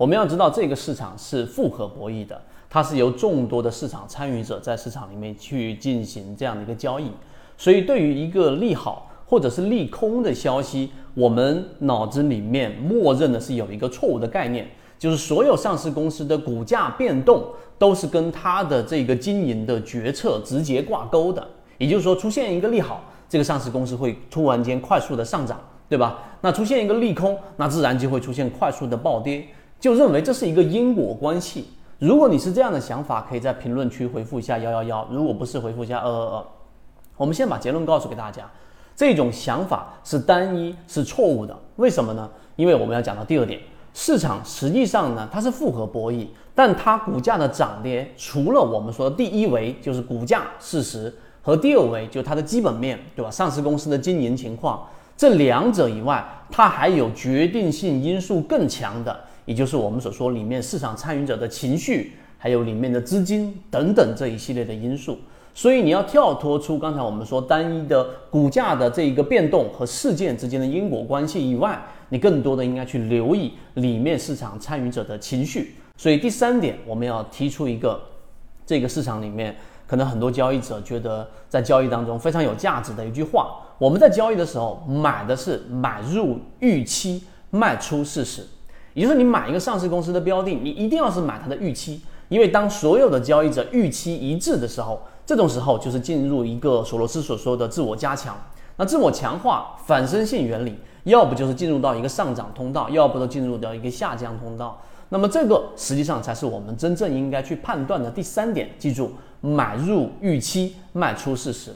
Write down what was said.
我们要知道，这个市场是复合博弈的，它是由众多的市场参与者在市场里面去进行这样的一个交易。所以，对于一个利好或者是利空的消息，我们脑子里面默认的是有一个错误的概念，就是所有上市公司的股价变动都是跟它的这个经营的决策直接挂钩的。也就是说，出现一个利好，这个上市公司会突然间快速的上涨，对吧？那出现一个利空，那自然就会出现快速的暴跌。就认为这是一个因果关系。如果你是这样的想法，可以在评论区回复一下幺幺幺。如果不是，回复一下二二二。我们先把结论告诉给大家，这种想法是单一，是错误的。为什么呢？因为我们要讲到第二点，市场实际上呢，它是复合博弈，但它股价的涨跌，除了我们说的第一维就是股价事实，和第二维就是它的基本面对吧？上市公司的经营情况，这两者以外，它还有决定性因素更强的。也就是我们所说里面市场参与者的情绪，还有里面的资金等等这一系列的因素，所以你要跳脱出刚才我们说单一的股价的这一个变动和事件之间的因果关系以外，你更多的应该去留意里面市场参与者的情绪。所以第三点，我们要提出一个这个市场里面可能很多交易者觉得在交易当中非常有价值的一句话：我们在交易的时候买的是买入预期，卖出事实。也就是你买一个上市公司的标的，你一定要是买它的预期，因为当所有的交易者预期一致的时候，这种时候就是进入一个索罗斯所说的自我加强。那自我强化反身性原理，要不就是进入到一个上涨通道，要不就进入到一个下降通道。那么这个实际上才是我们真正应该去判断的第三点。记住，买入预期，卖出事实。